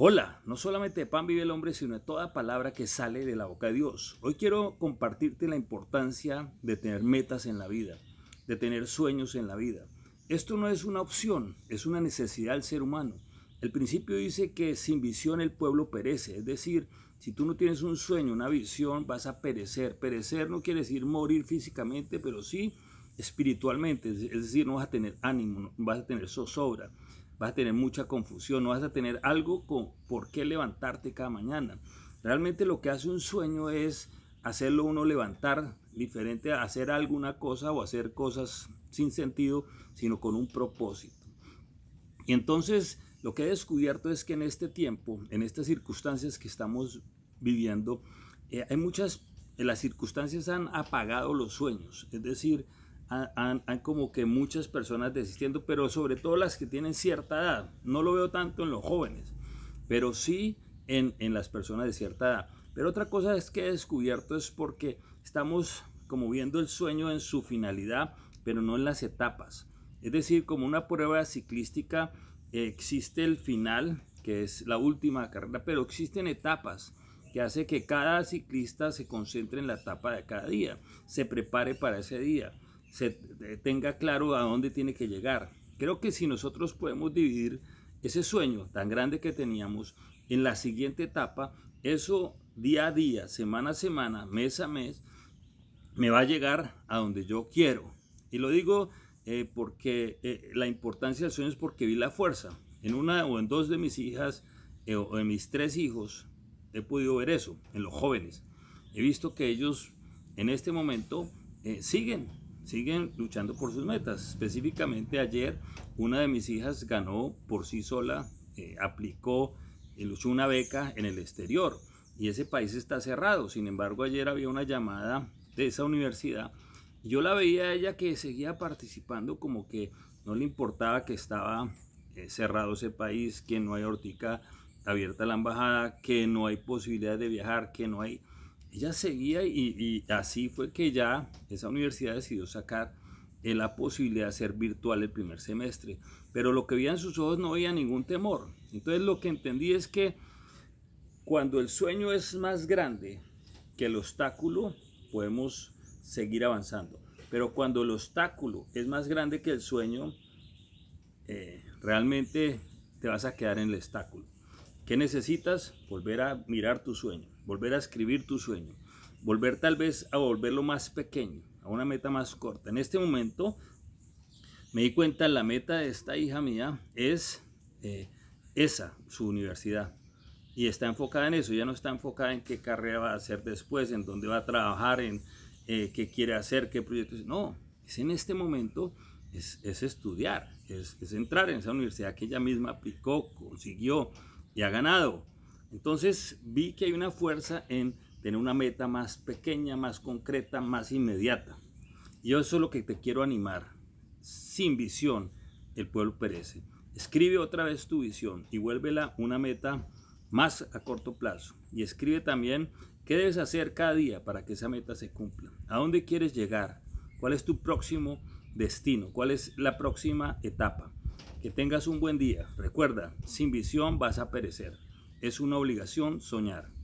Hola, no solamente de pan vive el hombre, sino de toda palabra que sale de la boca de Dios. Hoy quiero compartirte la importancia de tener metas en la vida, de tener sueños en la vida. Esto no es una opción, es una necesidad del ser humano. El principio dice que sin visión el pueblo perece, es decir, si tú no tienes un sueño, una visión, vas a perecer. Perecer no quiere decir morir físicamente, pero sí espiritualmente, es decir, no vas a tener ánimo, no vas a tener zozobra vas a tener mucha confusión, no vas a tener algo con por qué levantarte cada mañana. Realmente lo que hace un sueño es hacerlo uno levantar diferente a hacer alguna cosa o hacer cosas sin sentido, sino con un propósito. Y entonces lo que he descubierto es que en este tiempo, en estas circunstancias que estamos viviendo, eh, hay muchas, las circunstancias han apagado los sueños, es decir, han, como que muchas personas desistiendo, pero sobre todo las que tienen cierta edad. No lo veo tanto en los jóvenes, pero sí en, en las personas de cierta edad. Pero otra cosa es que he descubierto es porque estamos como viendo el sueño en su finalidad, pero no en las etapas. Es decir, como una prueba ciclística existe el final, que es la última carrera, pero existen etapas que hace que cada ciclista se concentre en la etapa de cada día, se prepare para ese día se eh, tenga claro a dónde tiene que llegar. Creo que si nosotros podemos dividir ese sueño tan grande que teníamos en la siguiente etapa, eso día a día, semana a semana, mes a mes, me va a llegar a donde yo quiero. Y lo digo eh, porque eh, la importancia del sueño es porque vi la fuerza. En una o en dos de mis hijas o en mis tres hijos he podido ver eso, en los jóvenes. He visto que ellos en este momento siguen siguen luchando por sus metas. Específicamente ayer una de mis hijas ganó por sí sola, eh, aplicó, y luchó una beca en el exterior y ese país está cerrado. Sin embargo, ayer había una llamada de esa universidad yo la veía a ella que seguía participando como que no le importaba que estaba eh, cerrado ese país, que no hay hortica abierta la embajada, que no hay posibilidad de viajar, que no hay ella seguía y, así fue que ya esa universidad decidió sacar eh, la posibilidad de hacer virtual el primer semestre. Pero lo que veía en sus ojos no veía ningún temor. Entonces lo que entendí es que cuando el sueño es más grande que el obstáculo, podemos seguir avanzando. Pero cuando el obstáculo es más grande que el sueño, eh, realmente te vas a quedar en el obstáculo. ¿Qué necesitas? Volver a mirar tu sueño, volver a escribir tu sueño, volver tal vez a volverlo más pequeño, a una meta más corta. En este momento me di cuenta, la meta de esta hija mía es eh, esa, su universidad. Y está enfocada en eso, ya no está enfocada en qué carrera va a hacer después, en dónde va a trabajar, en eh, qué quiere hacer, qué proyectos. No, es en este momento, es, estudiar, es, es entrar en esa universidad que ella misma aplicó, consiguió, y ha ganado. Entonces vi que hay una fuerza en tener una meta más pequeña, más concreta, más inmediata. Y eso es lo que te quiero animar. Sin visión, el pueblo perece. Escribe otra vez tu visión y vuélvela una meta más a corto plazo. Y escribe también qué debes hacer cada día para que esa meta se cumpla. ¿A dónde quieres llegar? ¿Cuál es tu próximo destino? ¿Cuál es la próxima etapa? Que tengas un buen día. Recuerda, sin visión vas a perecer. Es una obligación soñar.